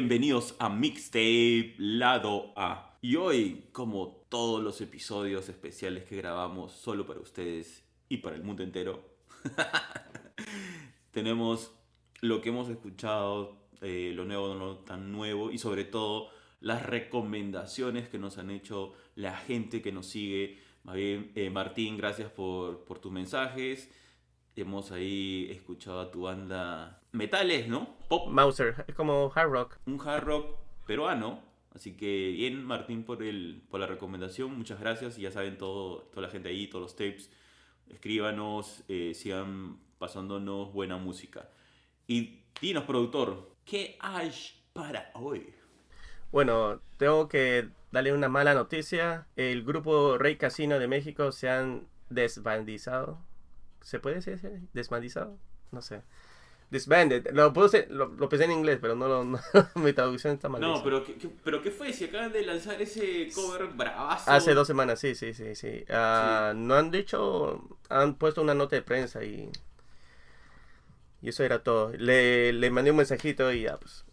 bienvenidos a Mixtape Lado A. Y hoy, como todos los episodios especiales que grabamos solo para ustedes y para el mundo entero, tenemos lo que hemos escuchado, eh, lo nuevo, no tan nuevo y sobre todo las recomendaciones que nos han hecho la gente que nos sigue. Eh, Martín, gracias por tus mensajes. Hemos ahí escuchado a tu banda Metales, ¿no? Pop, Mauser, es como hard rock. un hard rock peruano. Así que bien, Martín, por, el, por la recomendación. Muchas gracias. Y ya saben, todo, toda la gente ahí, todos los tapes. Escríbanos, eh, sigan pasándonos buena música. Y dinos, productor, ¿qué hay para hoy? Bueno, tengo que darle una mala noticia. El grupo Rey Casino de México se han desbandizado. ¿Se puede decir así? desbandizado? No sé. Disbanded. Lo, puse, lo, lo pensé en inglés, pero no, lo- no- mi traducción está mal. No, pero ¿qué, qué- pero ¿qué fue? Si acaban de lanzar ese cover bravazo. Hace dos semanas, sí, sí, sí, sí. Ah, No han dicho, han puesto una nota de prensa y... Y eso era todo. Le, le mandé un mensajito y ya, pues...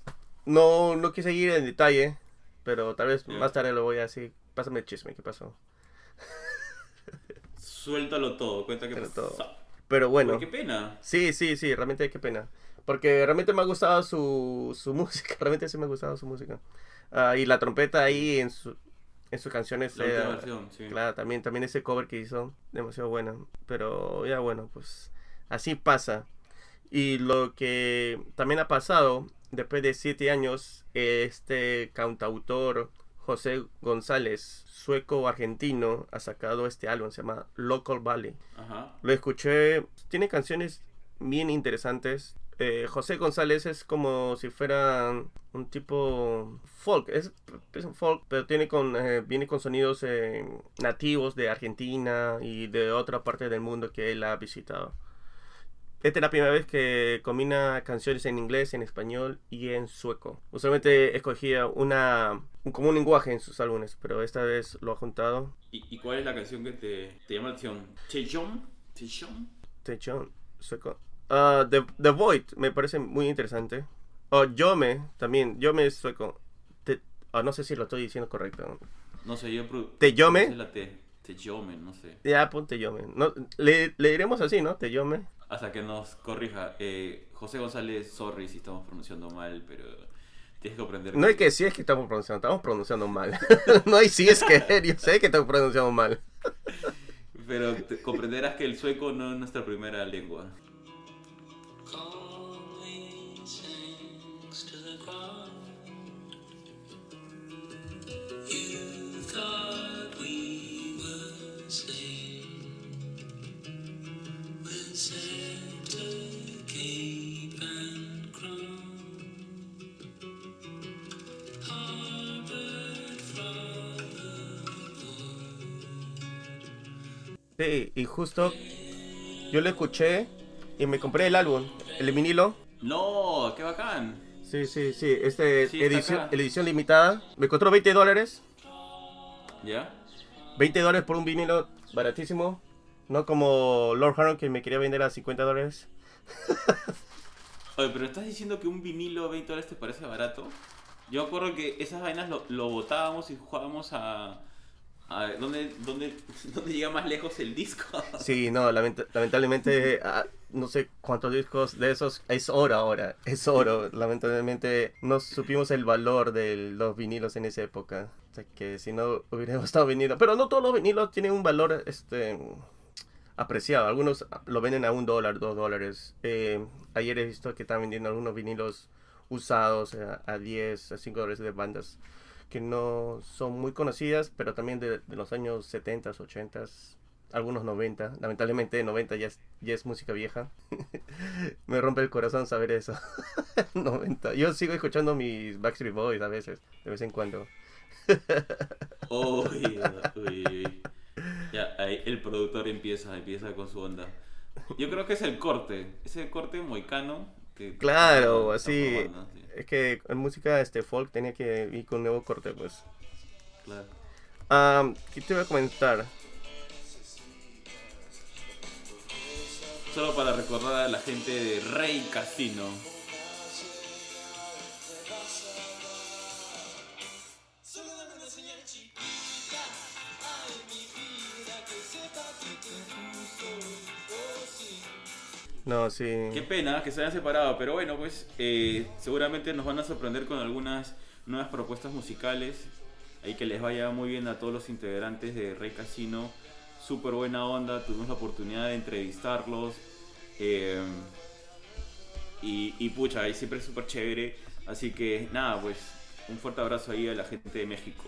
No, no quise ir en detalle, pero tal vez Ya. más tarde lo voy a decir. Pásame el chisme, ¿qué pasó? Suéltalo todo, cuenta que Pero todo. Pero bueno, Qué pena. sí, sí, sí, realmente qué pena. Porque realmente me ha gustado su, su música, realmente sí me ha gustado su música. Ah, y la trompeta ahí en, su, en sus canciones... La eh, versión, sí. Claro, también, también ese cover que hizo, demasiado bueno. Pero ya bueno, pues así pasa. Y lo que también ha pasado, después de siete años, este cantautor José González, sueco-argentino, ha sacado este álbum, se llama Local Valley. Ajá. Lo escuché, tiene canciones bien interesantes. Eh, José González es como si fuera un tipo folk, es, es un folk, pero tiene con, eh, viene con sonidos eh, nativos de Argentina y de otra parte del mundo que él ha visitado. Esta es la primera vez que combina canciones en inglés, en español y en sueco. Usualmente escogía una, un común lenguaje en sus álbumes, pero esta vez lo ha juntado. ¿Y, y cuál es la canción que te, te llama la atención? ¿Tejon? ¿Tejon? Techón, sueco. Ah, The, The Void me parece muy interesante. Oh, Yome también. Yome es sueco. Te- ah, no sé si lo estoy diciendo correcto. No sé, yo... ¿Teyome? no sé la T. Teyome, no sé. Ya, ponte Yome. No, le, le diremos así, ¿no? Te Yome. Hasta que nos corrija. Eh, José González, sorry si estamos pronunciando mal, pero tienes que aprender. No hay que decir es que estamos pronunciando, estamos pronunciando mal. no hay si es que yo sé que estamos pronunciando mal. Pero comprenderás que el sueco no es nuestra primera lengua. Sí, y justo yo lo escuché y me compré el álbum, el vinilo. ¡No! ¡Qué bacán! Sí, sí, sí. Este Sí, edición, edición limitada. Me costó 20 dólares. ¿Ya? 20 dólares por un vinilo baratísimo. No como Lord Harold que me quería vender a 50 dólares. Oye, pero estás diciendo que un vinilo 20 dólares te parece barato. Yo acuerdo que esas vainas lo, lo botábamos y jugábamos a. a ¿dónde, dónde, ¿Dónde llega más lejos el disco? Sí, no, lamenta- lamentablemente no sé cuántos discos de esos es oro ahora. Es oro. Lamentablemente no supimos el valor de los vinilos en esa época. O sea que si no hubiéramos estado vinilos. Pero no todos los vinilos tienen un valor este apreciado. Algunos lo venden a un dólar, dos dólares. Eh, ayer he visto que están vendiendo algunos vinilos usados a, a 10, a 5 dólares de bandas que no son muy conocidas, pero también de, de los años 70, 80, algunos 90. Lamentablemente 90 ya es, ya es música vieja. Me rompe el corazón saber eso. 90. Yo sigo escuchando mis Backstreet Boys a veces, de vez en cuando. Uy, uy, uy. Ya, ahí el productor empieza, empieza con su onda. Yo creo que es el corte, ese corte moicano. Que, Claro, así. sí, Es que en música este folk tenía que ir con un nuevo corte, pues. claro. Ah, ¿Qué te voy a comentar? Solo para recordar a la gente de Rey Casino. No, sí. Qué pena que se hayan separado, pero bueno, pues eh, seguramente nos van a sorprender con algunas nuevas propuestas musicales. Ahí que les vaya muy bien a todos los integrantes de Rey Casino. Súper buena onda, tuvimos la oportunidad de entrevistarlos. eh, y, y pucha, ahí siempre es súper chévere. Así que nada, pues un fuerte abrazo ahí a la gente de México.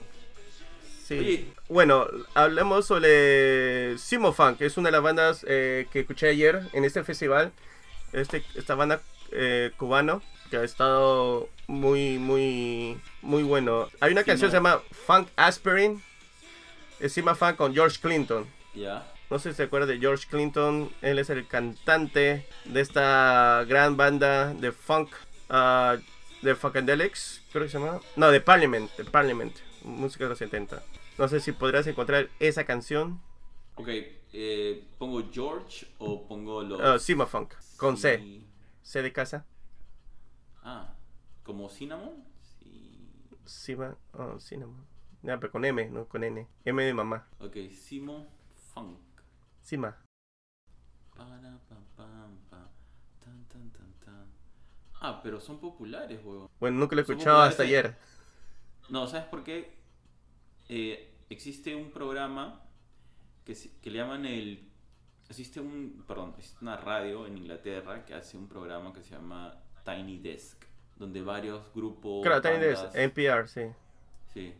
Sí. Oye. Bueno, hablemos sobre Simo Funk, que es una de las bandas eh, que escuché ayer en este festival. Este, esta banda eh, cubano que ha estado muy, muy, muy bueno. Hay una canción que se llama Funk Aspirin. Es Sima Funk con George Clinton. ¿Ya? No sé si se acuerda de George Clinton. Él es el cantante de esta gran banda de funk. ah, de Funkadelics, creo que se llama. No, de Parliament. De Parliament. Música de los 70. No sé si podrás encontrar esa canción. Ok, eh, ¿pongo George o pongo los... Ah, Sima Funk. Con C. C de casa. Ah, ¿como Cinnamon? Sí. Sima. Oh, Cinnamon. Ya, pero con M, no con N. M de mamá. Ok, Simo Funk. Sima. Ah, pero son populares, huevón. Bueno, nunca lo he escuchado hasta en- ayer. No, ¿sabes por qué? Eh, existe un programa que, que le llaman el... Existe un... Perdón, existe una radio en Inglaterra que hace un programa que se llama Tiny Desk, donde varios grupos... Claro, Tiny Desk, NPR, sí. Sí.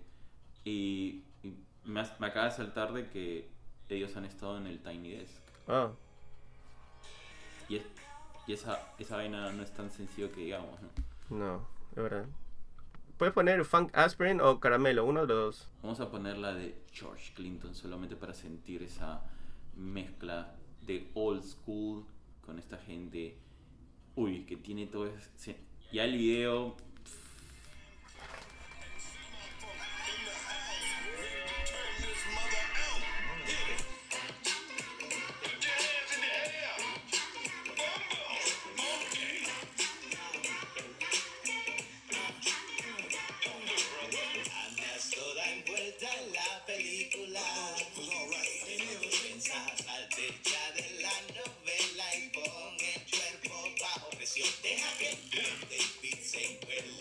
Y, y me, has- me acaba de saltar de que ellos han estado en el Tiny Desk. Ah, Y, es- y esa, esa vaina no es tan sencillo que digamos, ¿no? no, es verdad. Puedes poner Funk Aspirin o Caramelo, uno de los dos. Vamos a poner la de George Clinton solamente para sentir esa mezcla de old school con esta gente. Uy, que tiene todo ese... Ya el video... Deja que el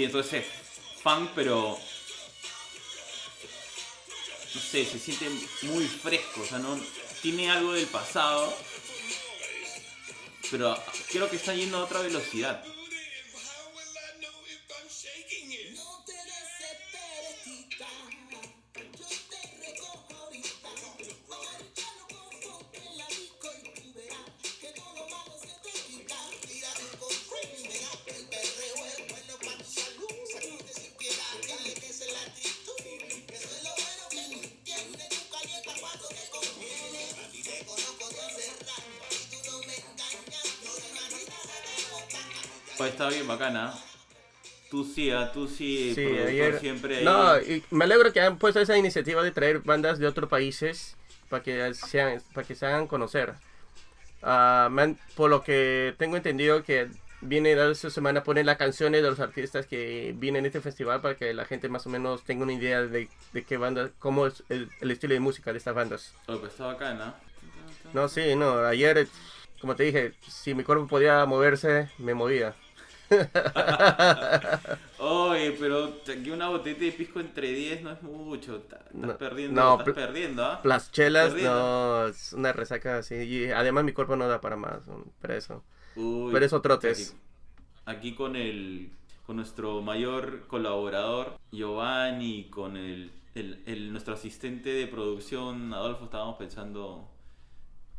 Sí, entonces es funk, pero... No sé, se siente muy fresco, o sea, no... Tiene algo del pasado, pero creo que está yendo a otra velocidad. Tú sí, ah, tú sí, Sí, ayer. siempre. No, y me alegro que hayan puesto esa iniciativa de traer bandas de otros países para que sean, para que se hagan conocer. Ah, me han- por lo que tengo entendido que viene esta semana poner las canciones de los artistas que vienen a este festival para que la gente más o menos tenga una idea de, de qué banda, cómo es el, el estilo de música de estas bandas. Oh, pues está bacana. No, sí, no, ayer, eh, como te dije, si mi cuerpo podía moverse, me movía. Oye, pero aquí una botella de pisco entre 10 no es mucho. Estás No, perdiendo, no, estás perdiendo, ¿ah? Las chelas, no, es una resaca así. Y además mi cuerpo no da para más, para eso. Uy, Pero eso trotes. Aquí, aquí con el con nuestro mayor colaborador Giovanni, con el, el, el- nuestro asistente de producción Adolfo, estábamos pensando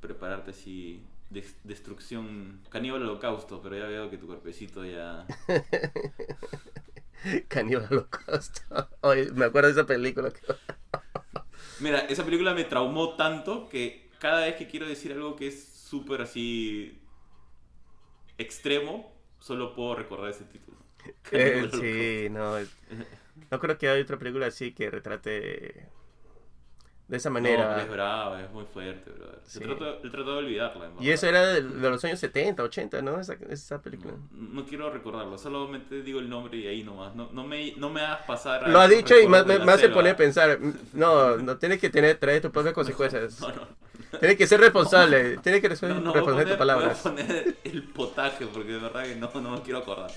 prepararte así des- destrucción caníbal holocausto, pero ya veo que tu cuerpecito ya Caníbal Holocausto. Oye, me acuerdo de esa película. Mira, esa película me traumó tanto que cada vez que quiero decir algo que es súper así extremo, solo puedo recordar ese título. Eh, sí, no. No creo que haya otra película así que retrate de esa No, manera. pero es brava, es muy fuerte. Se Sí. he tratado de olvidarla. en y eso era de, de los años 70, 80, ¿no? Esa, esa película. No, no quiero recordarlo, solamente digo el nombre y ahí nomás. No, no, me, no me hagas pasar. a Lo ha dicho y me, me- hace poner a pensar. No, no tienes que tener, traer tus propias consecuencias. No, no. Tienes que ser responsable. Tienes que ser No, no, responsable de tus poner, voy a palabras. poner el potaje porque de verdad que no, no me quiero acordar.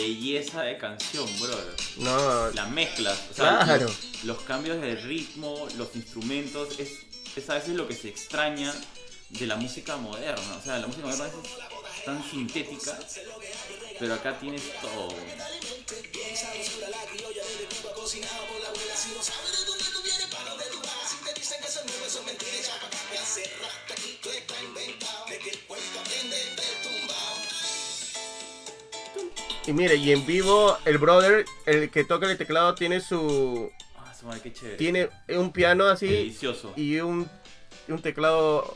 Belleza de canción, brother. No, La mezcla, o sea, Claro. los, los cambios de ritmo, los instrumentos, es, es a veces lo que se extraña de la música moderna. O sea, la música moderna es tan sintética, pero acá tienes todo. Y mire, y en vivo el brother, el que toca el teclado, tiene su. Ah, su madre, qué chévere. Tiene un piano así Delicioso. y un, un teclado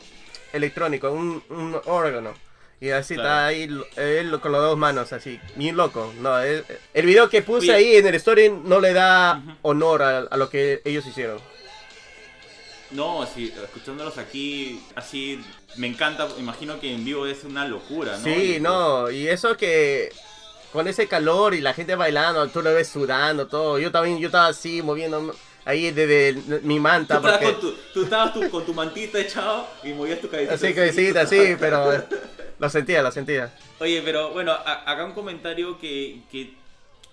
electrónico, un, un órgano. Y así Claro. está ahí él con las dos manos, así, bien loco. No, él- el video que puse Oye. ahí en el story no le da honor a, a lo que ellos hicieron. No, sí, escuchándolos aquí, así, me encanta. Imagino que en vivo es una locura, ¿no? Sí, Y, no, y eso que con ese calor y la gente bailando, tú lo ves sudando, todo. Yo también, yo estaba así moviendo ahí desde el- mi Tú manta. estabas, Porque, con tu, tú estabas tu- con tu mantita echado y movías tu cabecita. así que sí, pero eh, lo sentía, lo sentía. Oye, pero bueno, a- acá un comentario que, que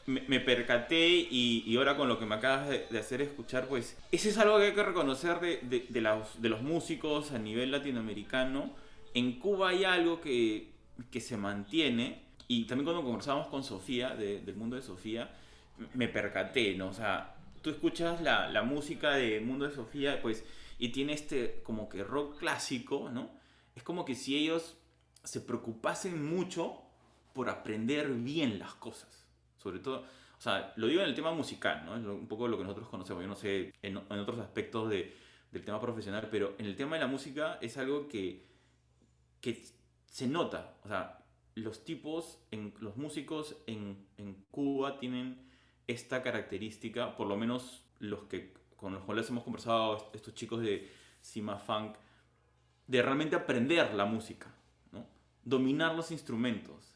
me, me percaté y, y ahora con lo que me acabas de, de hacer escuchar, pues ese es algo que hay que reconocer de, de- de los, de los músicos a nivel latinoamericano. En Cuba hay algo que, que se mantiene y también cuando conversábamos con Sofía, de- del mundo de Sofía, me percaté, ¿no? O sea, tú escuchas la, la música de Mundo de Sofía, pues, y tiene este como que rock clásico, ¿no? Es como que si ellos se preocupasen mucho por aprender bien las cosas. Sobre todo, o sea, lo digo en el tema musical, ¿no? Es un poco lo que nosotros conocemos. Yo no sé en, en otros aspectos de- del tema profesional, pero en el tema de la música es algo que, que se nota. O sea, los tipos, en, los músicos en, en Cuba tienen esta característica, por lo menos los que con los cuales hemos conversado, estos chicos de Sima Funk, de realmente aprender la música, ¿no? dominar los instrumentos.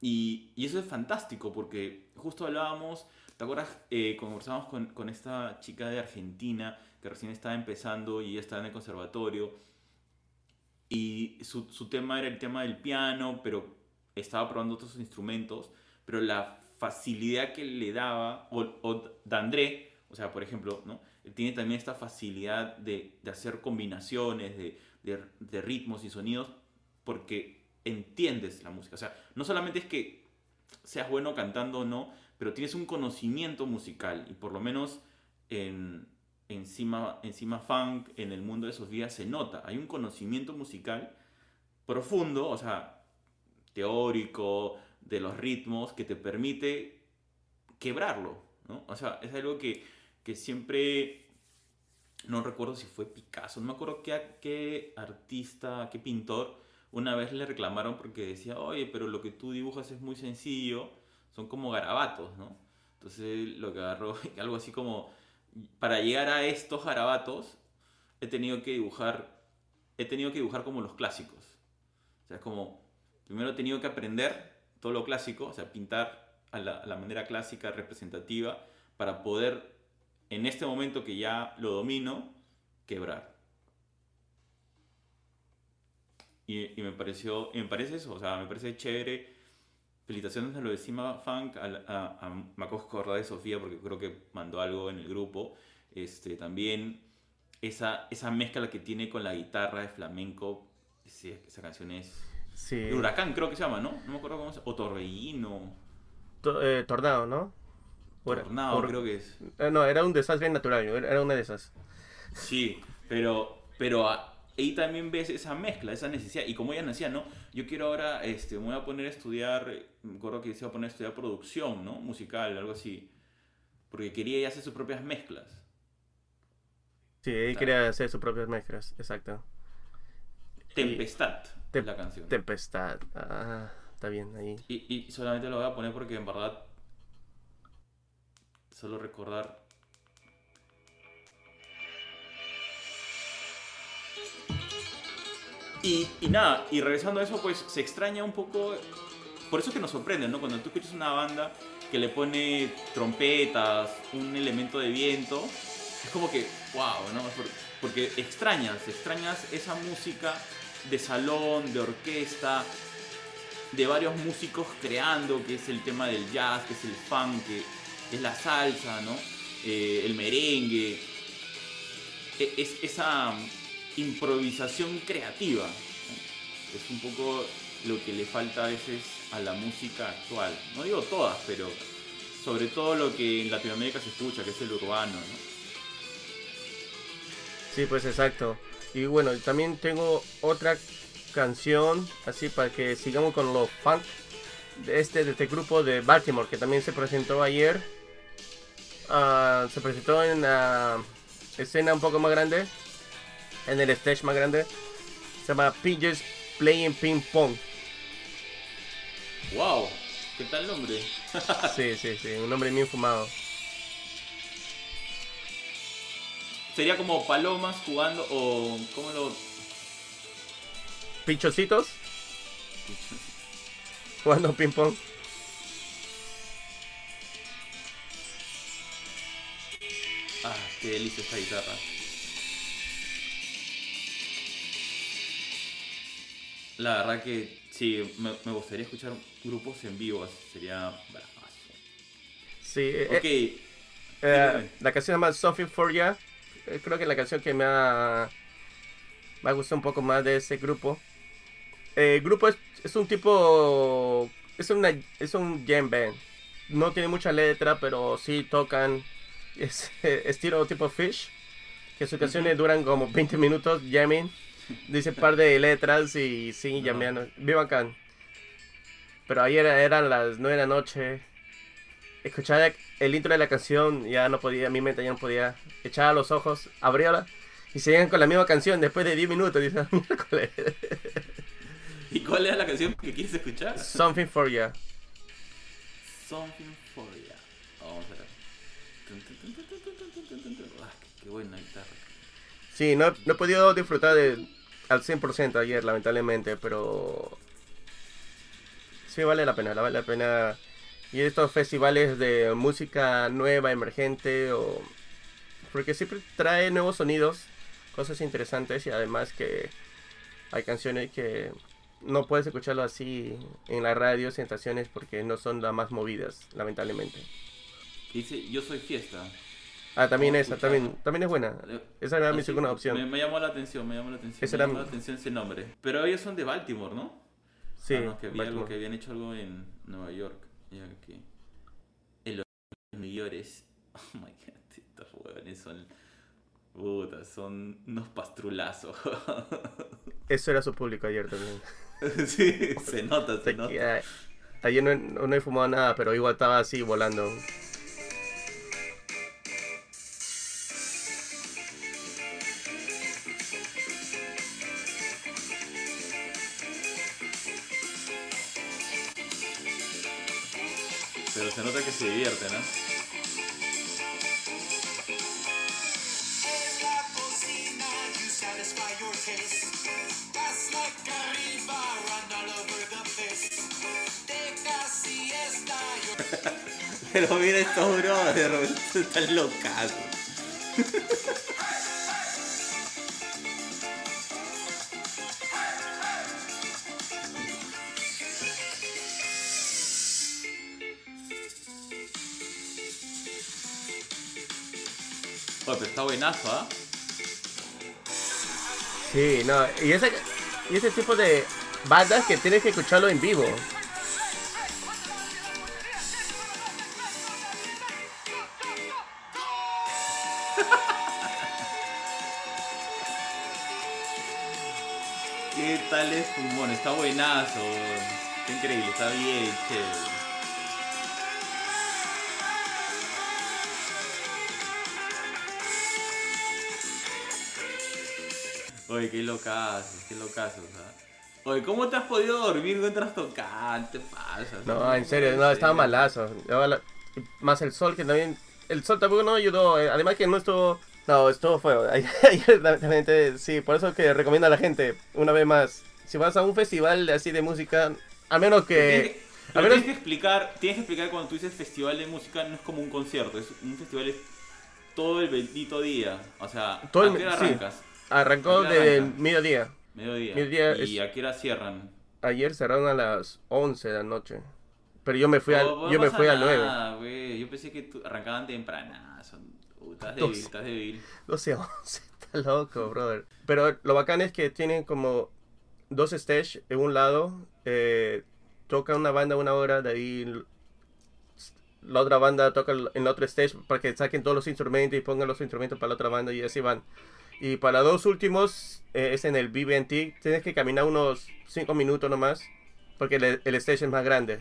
Y, y eso es fantástico porque justo hablábamos, ¿te acuerdas? Eh, conversábamos con, con esta chica de Argentina que recién estaba empezando y ella estaba en el conservatorio y su, su tema era el tema del piano, pero estaba probando otros instrumentos, pero la facilidad que le daba, o, o Dandré, o sea, por ejemplo, ¿no? Tiene también esta facilidad de, de hacer combinaciones de, de, de ritmos y sonidos porque entiendes la música. O sea, no solamente es que seas bueno cantando o no, pero tienes un conocimiento musical y por lo menos en, encima, encima funk, en el mundo de Sofía se nota. Hay un conocimiento musical profundo, o sea, teórico, de los ritmos, que te permite quebrarlo, ¿no? O sea, es algo que, que siempre no recuerdo si fue Picasso, no me acuerdo qué artista, qué pintor, una vez le reclamaron porque decía, oye, pero lo que tú dibujas es muy sencillo, son como garabatos, ¿no? Entonces lo que agarró, algo así como, para llegar a estos garabatos, he tenido que dibujar, he tenido que dibujar como los clásicos. O sea, es como, primero he tenido que aprender todo lo clásico, o sea, pintar a la, manera clásica, representativa, para poder, en este momento que ya lo domino, quebrar. Y, me pareció, me parece eso, o sea, me parece chévere. Felicitaciones a lo de Cima Funk, a, a, a me acabo de Sofía porque creo que mandó algo en el grupo. Este, también esa, esa mezcla que tiene con la guitarra de flamenco, esa canción es... Sí. de Huracán creo que se llama, ¿no? No me acuerdo cómo se llama. O Torbellino, To- eh, tornado, ¿no? Tornado or- creo que es. eh, no, era un desastre natural, era era una de esas. Sí, pero, pero ahí también ves esa mezcla, esa necesidad. Y como ella decía, ¿no? Yo quiero ahora, este, me voy a poner a estudiar, me acuerdo que se iba a poner a estudiar producción, ¿no? Musical, algo así. Porque quería hacer sus propias mezclas. Sí, él quería hacer sus propias mezclas, exacto. Tempestad, Tem- es la canción. Tempestad. Ah, está bien ahí. Y, y solamente lo voy a poner porque en verdad, solo recordar. Y, y nada, y regresando a eso, pues se extraña un poco. Por eso es que nos sorprende, ¿no? Cuando tú escuchas una banda que le pone trompetas, un elemento de viento, es como que, wow, ¿no? Por- Porque extrañas, extrañas esa música de salón, de orquesta, de varios músicos creando, que es el tema del jazz, que es el funk, que es la salsa, ¿no? Eh, el merengue. E- Es esa improvisación creativa. Es un poco lo que le falta a veces a la música actual. No digo todas, pero sobre todo lo que en Latinoamérica se escucha, que es el urbano, ¿no? Sí, pues exacto. Y bueno, también tengo otra canción, así para que sigamos con los funk de este, de este grupo de Baltimore, que también se presentó ayer. Ah, se presentó en la escena un poco más grande, en el stage más grande. Se llama PJ's Playing Ping Pong. ¡Wow! ¿Qué tal nombre? Sí, sí, sí, un nombre bien fumado. Sería como palomas jugando o... ¿Cómo lo...? Pichocitos jugando ping pong. Ah, qué delicia esta guitarra. La verdad que sí, me, me gustaría escuchar grupos en vivo, sería bravazo. Sí, eh, Ok, eh, dime. la canción se llama Something for Ya. Eh, Creo que es la canción que me ha, me ha gustado un poco más de ese grupo. Eh, el grupo es, es un tipo. Es, una, es un jam band. No tiene mucha letra, pero sí tocan. Es eh, estilo tipo Fish. Que sus canciones duran como 20 minutos jamming dice un par de letras y sí, ya me Viva can. Pero ayer eran las 9 de la noche. Escuchaba el intro de la canción, ya no podía, mi mente ya no podía. Echaba los ojos, abríala y seguían con la misma canción después de 10 minutos. Dice, ¿Y cuál era la canción que quieres escuchar? Something for Ya Something for Ya Vamos a ver. Qué buena guitarra. Sí, no, no he podido disfrutar de, al 100% ayer, lamentablemente, pero sí vale la pena, vale la pena. Y estos festivales de música nueva, emergente, o porque siempre trae nuevos sonidos, cosas interesantes y además que hay canciones que no puedes escucharlo así en la radio, en estaciones, porque no son las más movidas, lamentablemente. Dice Yo soy fiesta. Ah, también esa, también, también es buena. Esa era Ah, mi sí, segunda Me, opción. me llamó la atención, me llamó la atención. Ese me llamó la atención ese nombre. Pero ellos son de Baltimore, ¿no? Sí, Ah, no, que había algo que habían hecho algo en Nueva York. Ya que. En los millones. Oh my god, estos huevones son. Puta, son unos pastrulazos. Eso era su público ayer también. sí, se nota, se nota. ayer no, no he fumado nada, pero igual estaba así volando. Deja siesta, you're Pero mira estos brothers, están locos. buenazo, ¿ah? Sí, no, y ese, y ese tipo de bandas que tienes que escucharlo en vivo. ¿Qué tal es Fumón? Está buenazo. Está increíble, está bien chévere. Oye, qué locazos, qué locazos, ¿ah? Oye, ¿cómo te has podido dormir mientras tocas? ¿Te pasa? No, en serio, no, estaba malazo. Más el sol que también... El sol tampoco no ayudó. eh, Además que no estuvo... No, estuvo feo. Sí, por eso que recomiendo a la gente, una vez más, si vas a un festival así de música, a menos que... pero menos- tienes que explicar, tienes que explicar cuando tú dices festival de música no es como un concierto, es un festival es todo el bendito día. O sea, Todo el- ¿a qué hora sí. Arrancó ¿A qué hora de arranca? mediodía. Mediodía. Mediodía ¿Y es- a qué hora cierran? Ayer cerraron a las 11 de la noche. Pero yo me fui, al, Oh, no yo me fui al 9. nada, güey. Yo pensé que tú arrancaban tempranazo. Uh, estás débil, sé. estás débil. 12 11, está loco, brother. Pero lo bacán es que tienen como dos stages en un lado. eh, toca una banda una hora, de ahí la otra banda toca en la otra stage para que saquen todos los instrumentos y pongan los instrumentos para la otra banda y así van. Y para los dos últimos eh, es en el BB&T. Tienes que caminar unos 5 minutos nomás porque el, el stage es más grande.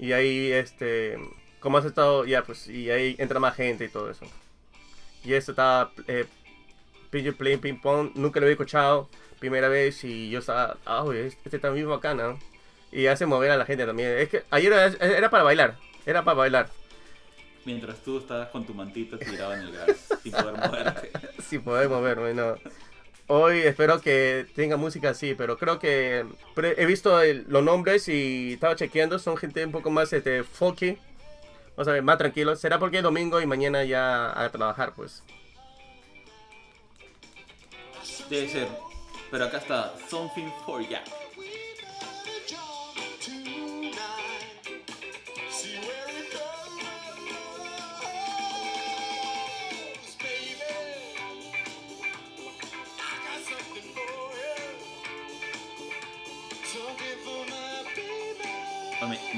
Y ahí, este, como has estado, ya pues, y ahí entra más gente y todo eso. Y esto estaba eh, Playing Ping Pong, nunca lo había escuchado, primera vez y yo estaba, ah, güey, este está muy bacana. Y hace mover a la gente también. Es que ayer era, era para bailar, era para bailar, Mientras tú estabas con tu mantito tirado en el gas, sin poder moverte. sin poder moverme, no. Hoy espero que tenga música así, pero creo que he visto el- los nombres y estaba chequeando, son gente un poco más este, folky, vamos a ver, más tranquilos. Será porque domingo y mañana ya a trabajar, pues. Debe ser. Pero acá está Something for Ya.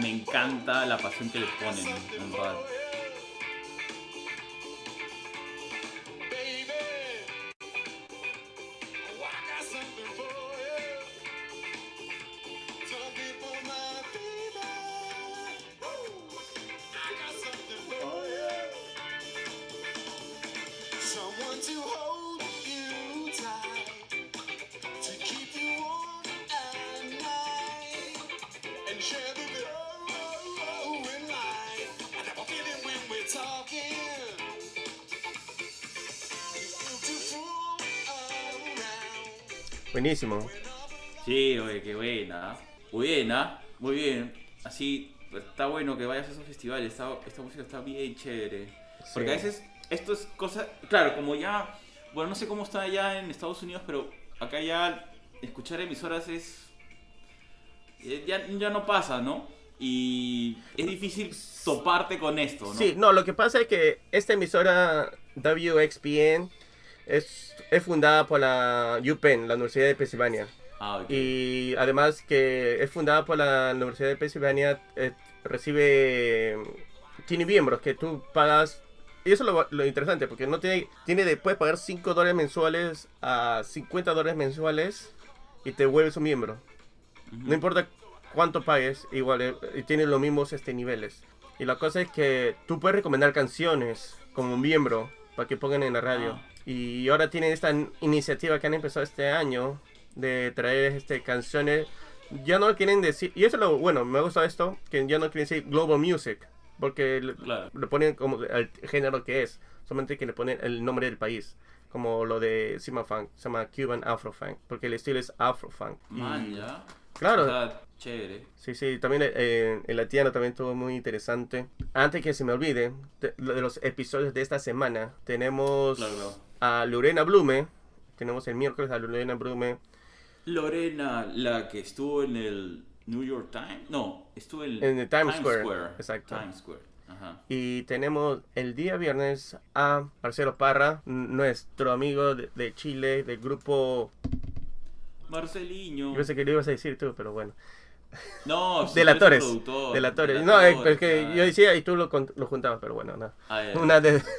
Me, encanta la pasión que le ponen en. Buenísimo. Sí, oye, qué buena. Muy bien, ¿ah? Muy bien. Así, está bueno que vayas a esos festivales. Está- esta música está bien chévere. Porque a veces esto es cosa. Claro, como ya. Bueno, no sé cómo está allá en Estados Unidos, pero acá ya escuchar emisoras es. eh, Ya, ya no pasa, ¿no? Y es difícil toparte con esto, ¿no? Sí, no, lo que pasa es que esta emisora WXPN es, es fundada por la UPenn, la Universidad de Pensilvania. Ah. Y además que es fundada por la Universidad de Pensilvania, eh, recibe, tiene miembros que tú pagas. Y eso es lo, lo interesante, porque no tiene, tiene de, puedes pagar 5 dólares mensuales a 50 dólares mensuales y te vuelves un miembro. No importa cuánto pagues, igual eh, tiene los mismos este, niveles. Y la cosa es que tú puedes recomendar canciones como miembro para que pongan en la radio. Ah. Y ahora tienen esta in- iniciativa que han empezado este año de traer este, canciones. Ya no quieren decir, y eso es lo bueno, me gusta esto, que ya no quieren decir Global Music, porque le, Claro. le ponen como el género que es, solamente que le ponen el nombre del país, como lo de Sima Funk, se llama Cuban Afro Funk, porque el estilo es Afro Funk. Y- Man, ya. Claro. Chévere. Sí, sí, también eh, el latino también estuvo muy interesante. Antes que se me olvide, de, de los episodios de esta semana, tenemos Claro, a Lorena Blume, tenemos el miércoles a Lorena Blume, Lorena, la que estuvo en el New York Times. No, estuvo en, En el Times Square, exacto. Times Square. Ajá. y tenemos el día viernes a Marcelo Parra, nuestro amigo de, de Chile, del grupo, Marceliño. yo pensé que lo ibas a decir tú, pero bueno, No, eres productor. Delatores. No, es que yo decía y tú lo, lo juntabas, pero bueno, no. Ah. Una de...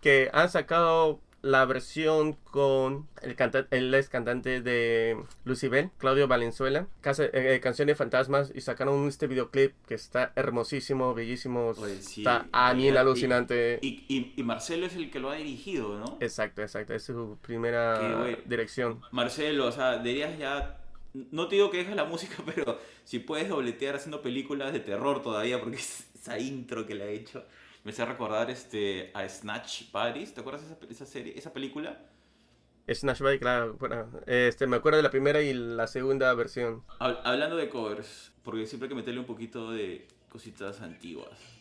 Que han sacado la versión con el, canta- el ex cantante de Lucibel, Claudio Valenzuela, casa- eh, Canciones Fantasmas, y sacaron este videoclip que está hermosísimo, bellísimo, Oye, sí, está a mí alucinante. Y, y, y Marcelo es el que lo ha dirigido, ¿no? Exacto, exacto, es su primera dirección. Marcelo, o sea, deberías ya. No te digo que dejes la música, pero si puedes dobletear haciendo películas de terror todavía, porque es- esa intro que le ha hecho. Me hace recordar este, a Snatch Paris. ¿Te acuerdas de esa, esa serie, esa película? Snatch claro, bueno, este, me acuerdo de la primera y la segunda versión. Hab- hablando de covers, porque siempre hay que meterle un poquito de cositas antiguas.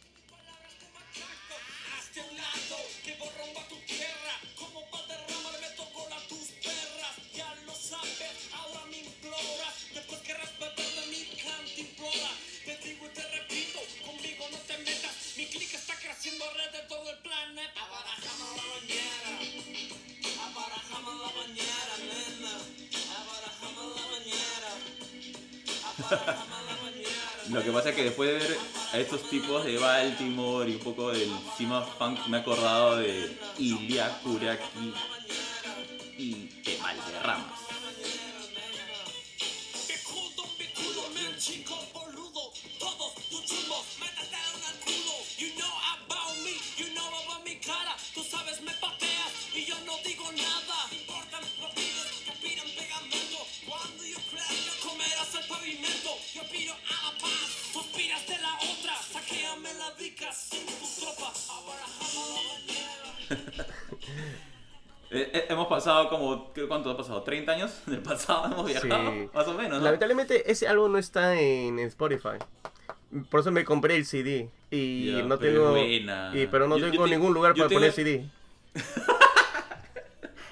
Lo que pasa es que después de ver a estos tipos de Baltimore y un poco del Cima Funk, me he acordado de Ilia Kuraki y de Valderramas. Hemos pasado como, ¿qué- ¿cuánto ha pasado? ¿30 años del pasado? Hemos viajado, Sí. más o menos, ¿no? Lamentablemente ese álbum no está en, en Spotify. Por eso me compré el CD. Y no pero tengo. Y, pero no Yo- yo tengo te- ningún lugar para tengo- poner CD.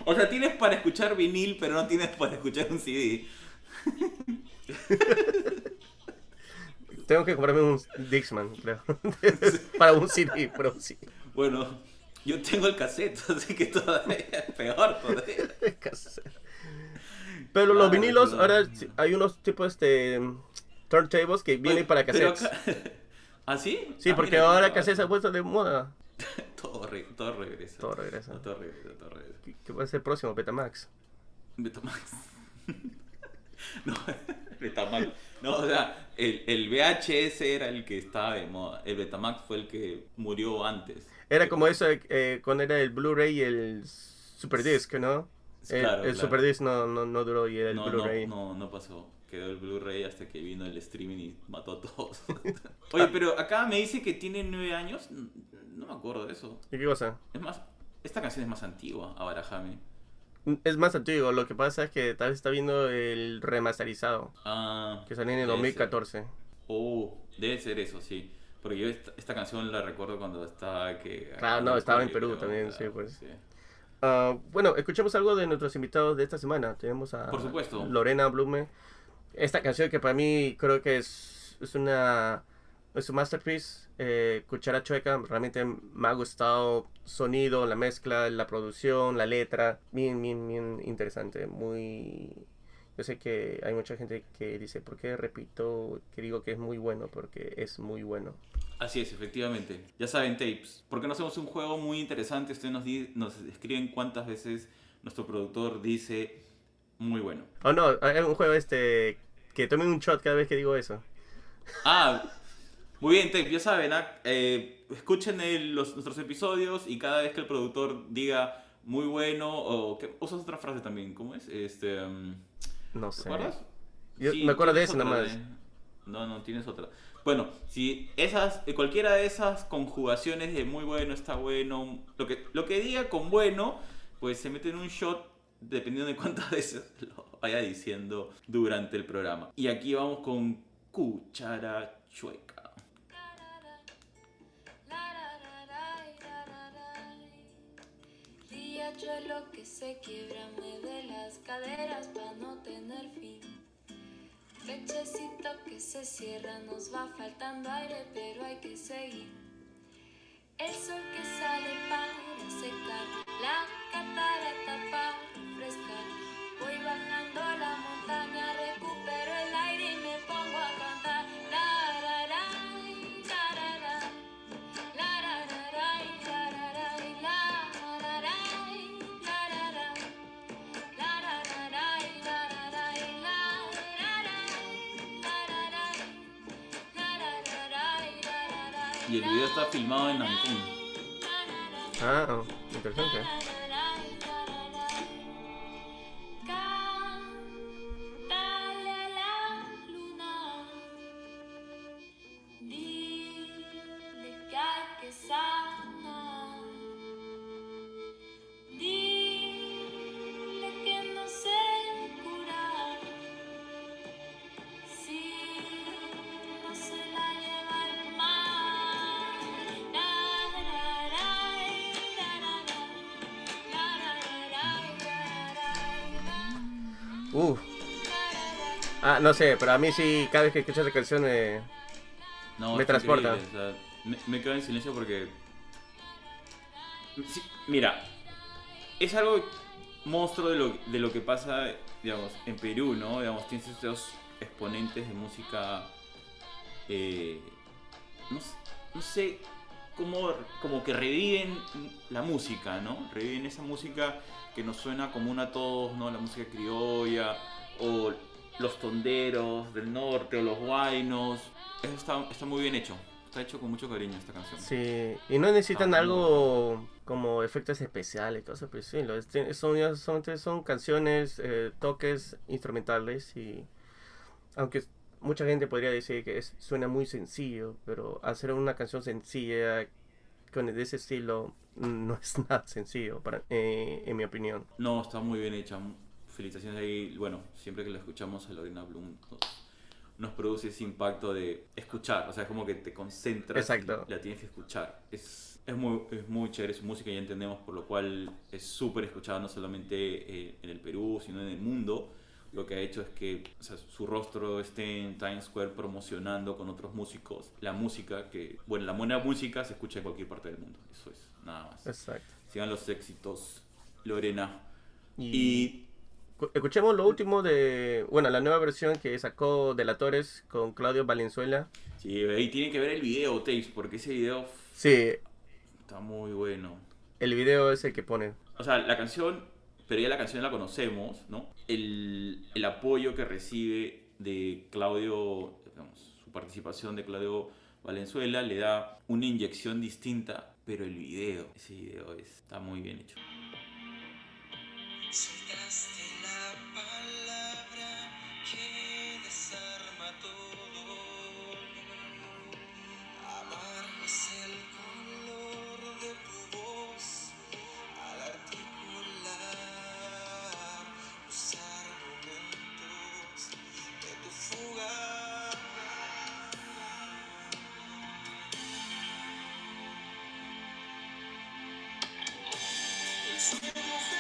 O sea, tienes para escuchar vinil, pero no tienes para escuchar un CD. Tengo que comprarme un Dixman, creo. para un CD, pero sí. Bueno, yo tengo el cassette, así que todavía es peor todavía. Pero los vinilos, ahora hay unos tipos de turntables que vienen para cassettes. acá- ¿Ah, sí? Sí, Ah, porque mira, ahora no, cassettes se ha puesto de moda. Todo, re- todo regresa. Todo regresa. No, todo regresa, todo regresa. ¿Qué- ¿Qué va a ser el próximo? Betamax. Betamax. no, Betamax. No, o sea, el, el VHS era el que estaba de moda. El Betamax fue el que murió antes. Era como eso eh, cuando era el Blu-ray y el Super Disc, ¿no? El, Claro, el claro. Super Disc no, no, no duró y era el no, Blu-ray. no, no pasó. Quedó el Blu-ray hasta que vino el streaming y mató a todos. Oye, pero acá me dice que tiene nueve años. No me acuerdo de eso. ¿Y qué cosa? Es más, esta canción es más antigua, Abarajame. Es más antiguo, lo que pasa es que tal vez está viendo el remasterizado, Ah, que salió en el debe ser. 2014. Oh, debe ser eso, sí. Porque yo esta, esta canción la recuerdo cuando estaba que... Claro, no, estaba en Perú también, sí, pues. Ah, bueno, escuchemos algo de nuestros invitados de esta semana. Tenemos a Por supuesto. Lorena Blume. Esta canción que para mí creo que es, es una es un masterpiece. Eh, Cuchara Chueca, realmente me ha gustado sonido, la mezcla, la producción, la letra. Bien, bien, bien interesante. Muy. Yo sé que hay mucha gente que dice, ¿por qué repito que digo que es muy bueno? Porque es muy bueno. Así es, efectivamente. Ya saben, tapes. Porque no hacemos un juego muy interesante. Ustedes nos, nos escriben cuántas veces nuestro productor dice muy bueno. Oh no, hay un juego este que tomen un shot cada vez que digo eso. Ah, muy bien, Tape, ya saben, ah, eh, escuchen el- los, nuestros episodios y cada vez que el productor diga muy bueno o que usas otra frase también, ¿cómo es? Este, um, No ¿Te sé. acuerdas? Yo me acuerdo de otra nada más. No, no, tienes otra. Bueno, si esas, eh, cualquiera de esas conjugaciones de muy bueno, está bueno, lo que, lo que diga con bueno, pues se mete en un shot dependiendo de cuántas veces lo vaya diciendo durante el programa. Y aquí vamos con cuchara chueca. Riachuelo que se quiebra, mueve las caderas para no tener fin. Pechecito que se cierra, nos va faltando aire, pero hay que seguir. El sol que sale para secar, la catarata para refrescar. Voy bajando la montaña, recupero el aire Y el video está filmado en Ancún. Ah, interesante. Uh. Ah, no sé, pero a mí sí, cada vez que escucho esa canción eh, No, Me transporta. increíble, o sea, me, me quedo en silencio porque. Sí, mira, es algo monstruo de lo, de lo que pasa, digamos, en Perú, ¿no? Digamos, tienes estos exponentes de música. eh, no sé cómo, como que reviven la música, ¿no? Reviven esa música que nos suena común a todos, ¿no? La música criolla o los tonderos del norte o los guainos. Eso está, está muy bien hecho. Está hecho con mucho cariño esta canción. Sí, y no necesitan Ah, algo como efectos especiales, por el estilo. Este- Son, son, son canciones, eh, toques instrumentales y aunque mucha gente podría decir que es, suena muy sencillo, pero hacer una canción sencilla con de ese estilo no es nada sencillo, para, eh, en mi opinión. No, está muy bien hecha. Felicitaciones ahí. Bueno, siempre que la escuchamos a Lorena Bloom nos, nos produce ese impacto de escuchar. O sea, es como que te concentras Exacto. y la tienes que escuchar. Es, es, muy, es muy chévere su música, ya entendemos, por lo cual es súper escuchada no solamente eh, en el Perú, sino en el mundo. Lo que ha hecho es que o sea, su rostro esté en Times Square promocionando con otros músicos la música que, bueno, la buena música se escucha en cualquier parte del mundo. Eso es, nada más. Exacto. Sigan los éxitos, Lorena. Y, Y cu- escuchemos lo último de, bueno, la nueva versión que sacó de la Torres con Claudio Valenzuela. sí, ahí tienen que ver el video, Tapes, porque ese video Sí, está muy bueno. el video es el que pone. O sea, la canción, pero ya la canción la conocemos, ¿no? El, el apoyo que recibe de Claudio, digamos, su participación de Claudio Valenzuela le da una inyección distinta, pero el video, ese video es- está muy bien hecho. El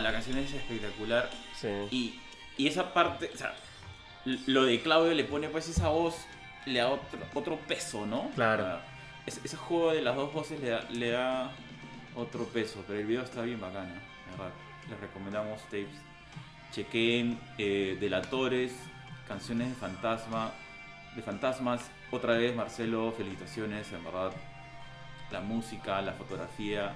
la canción es espectacular. Sí. Y, y esa parte, o sea, lo de Claudio le pone pues esa voz, le da otro, otro peso, ¿no? Claro. O sea, ese, ese juego de las dos voces le da, le da otro peso, pero el video está bien bacana, de verdad. Les recomendamos tapes. Chequen eh, Delatores, canciones de fantasma, de fantasmas. Otra vez, Marcelo, felicitaciones, en verdad. La música, la fotografía,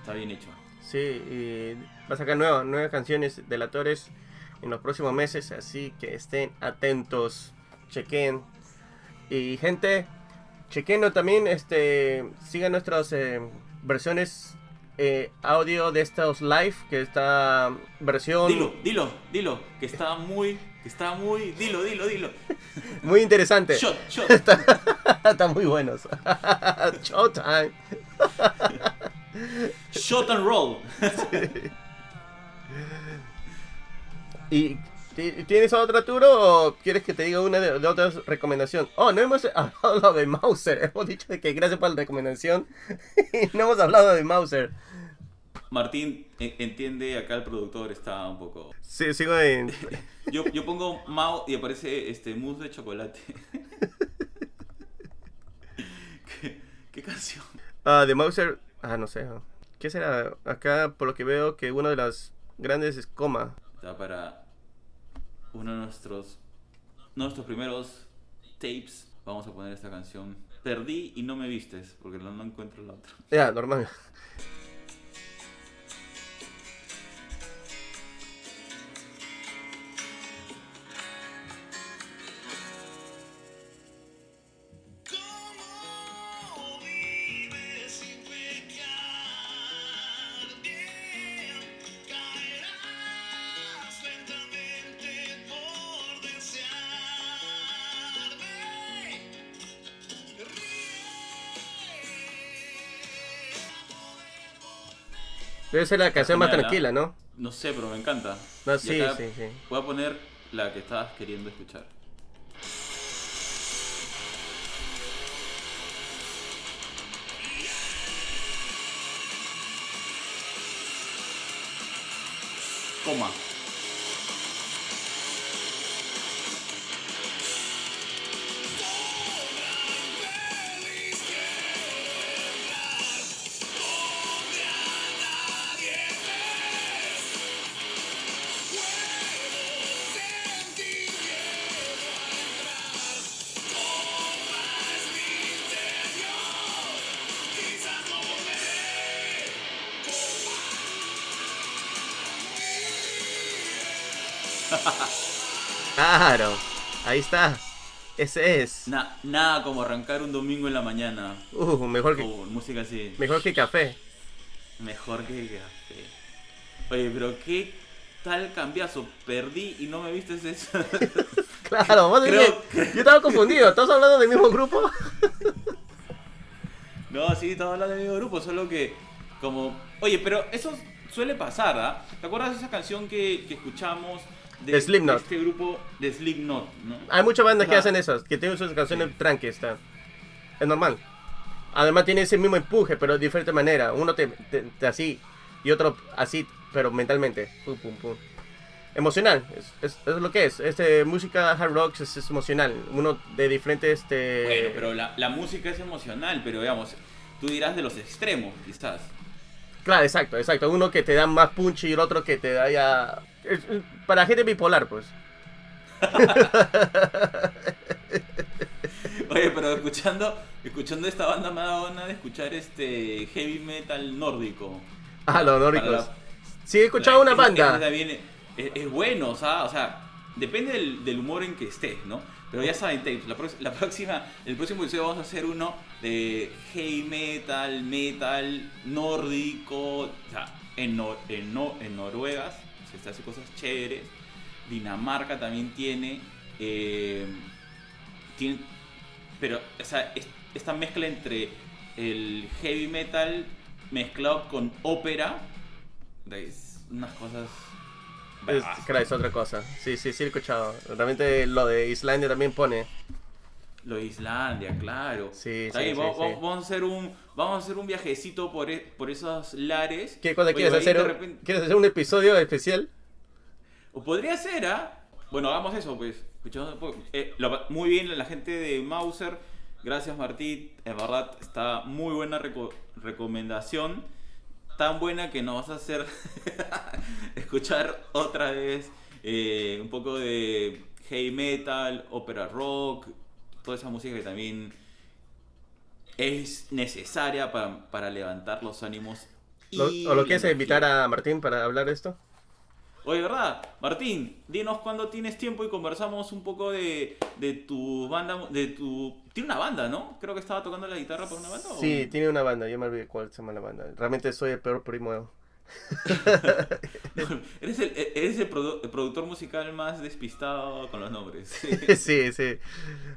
está bien hecho. Sí, y va a sacar nuevas, nuevas canciones de Latores en los próximos meses, así que estén atentos, chequen. Y gente, chequen también, este, sigan nuestras eh, versiones eh, audio de estos live, que esta versión Dilo, dilo, dilo, que está muy, que está muy, dilo, dilo, dilo. muy interesante. Shot, shot. Están muy buenos. Showtime. Shot and roll. ¿Y ti- tienes otra Turo o quieres que te diga una de, de otras recomendación? Oh, no hemos hablado de Mauser. Hemos dicho que gracias por la recomendación. y no hemos hablado de Mauser. Martín e- entiende, acá el productor está un poco. Sí, sigo en. Yo, yo pongo Mao y aparece este mousse de chocolate. ¿Qué, qué canción? Ah, de Mauser. Ah, no sé. ¿Qué será? Acá, por lo que veo, que una de las grandes es Coma. Está para uno de nuestros, nuestros primeros tapes. Vamos a poner esta canción. Perdí y no me vistes, porque no, no encuentro la otra. Ya, normal. Debe ser la canción más tranquila, ¿no? No sé, pero me encanta. No, sí, sí, sí. Voy a poner la que estabas queriendo escuchar. Coma. Claro. Ahí está. Ese es. Na- nada como arrancar un domingo en la mañana Uh, mejor que, con música así. mejor que café. Mejor que café. Oye, pero qué tal cambiazo. Perdí y no me viste eso. Claro, vos Creo- dije- yo estaba confundido. ¿Estás hablando del mismo grupo? no, sí, estaba hablando del mismo grupo, solo que como... Oye, pero eso suele pasar, ¿ah? ¿Te acuerdas de esa canción que, que escuchamos De Slipknot. este grupo de Slipknot, ¿no? Hay muchas bandas que hacen eso, que tienen sus canciones tranqui, está. Es normal. Además tiene ese mismo empuje, pero de diferente manera. Uno te, te- te así y otro así, pero mentalmente. Pum, pum, pum. Emocional, es, es- es lo que es. Este, música hard rock es, es emocional. Uno de diferentes... Este... Bueno, pero la, la música es emocional, pero digamos, tú dirás de los extremos, quizás. Claro, exacto, exacto. Uno que te da más punch y el otro que te da ya... para gente bipolar, pues. Oye, pero escuchando, escuchando esta banda me ha dado ganas de escuchar este heavy metal nórdico. Ah, los nórdicos. la- Sí, he escuchado una banda. también es, es bueno, o sea, o sea, depende del, del humor en que estés, ¿no? Pero ya saben, la, próxima, el próximo episodio vamos a hacer uno de heavy metal, metal, nórdico, o sea, en, Nor- en, No- en Noruega se hace cosas chéveres, Dinamarca también tiene, eh, tiene pero, o sea, es- esta mezcla entre el heavy metal mezclado con ópera, es unas cosas... Es otra cosa. Sí, sí, sí, he escuchado. Realmente lo de Islandia también pone. Lo de Islandia, claro. Sí, sí, vamos, sí. vamos- vamos a hacer un, vamos a hacer un viajecito por, e- por esos lares. ¿Qué cosa Oye, quieres hacer? de un- repente- ¿Quieres hacer un episodio especial? O podría ser, ¿ah? Bueno, hagamos eso, pues. Escuchamos un poco. Eh, lo- muy bien la gente de Mauser. Gracias, Martín. En verdad, está muy buena reco- recomendación. Tan buena que nos vas a hacer escuchar otra vez eh, un poco de heavy metal, ópera rock, toda esa música que también es necesaria para, para levantar los ánimos. ¿Lo- y ¿O lo quieres invitar a Martín para hablar de esto? Oye, ¿verdad? Martín, dinos cuándo tienes tiempo y conversamos un poco de, de tu banda, de tu... Tiene una banda, ¿no? Creo que estaba tocando la guitarra por una banda. ¿o? Sí, tiene una banda, yo me olvidé cuál se llama la banda. Realmente soy el peor primo. eres el, eres el, produ- el productor musical más despistado con los nombres. sí, sí.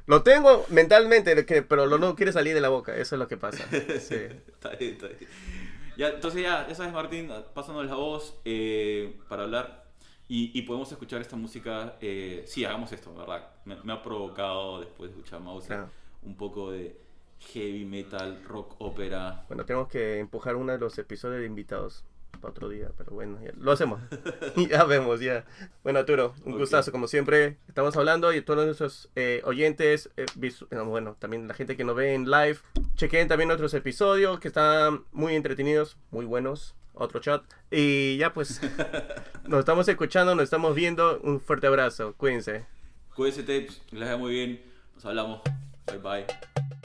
Lo tengo mentalmente, pero lo no quiere salir de la boca, eso es lo que pasa. Sí. Está bien, está bien. Ya, entonces ya, ya sabes Martín, pasando la voz eh, para hablar y, y podemos escuchar esta música. eh, sí, hagamos esto, ¿verdad? Me, me ha provocado después de escuchar Mouse Claro. un poco de heavy metal, rock, ópera. Bueno, tenemos que empujar uno de los episodios de invitados para otro día, pero bueno, ya, lo hacemos. ya vemos, ya. Bueno, Arturo, un Ok. gustazo, como siempre. Estamos hablando y todos nuestros eh, oyentes, eh, bueno, también la gente que nos ve en live, chequen también nuestros episodios que están muy entretenidos, muy buenos. Otro chat. Y ya pues, nos estamos escuchando, nos estamos viendo. Un fuerte abrazo, cuídense. Cuídense, tapes, les vaya muy bien. Nos hablamos. Bye bye.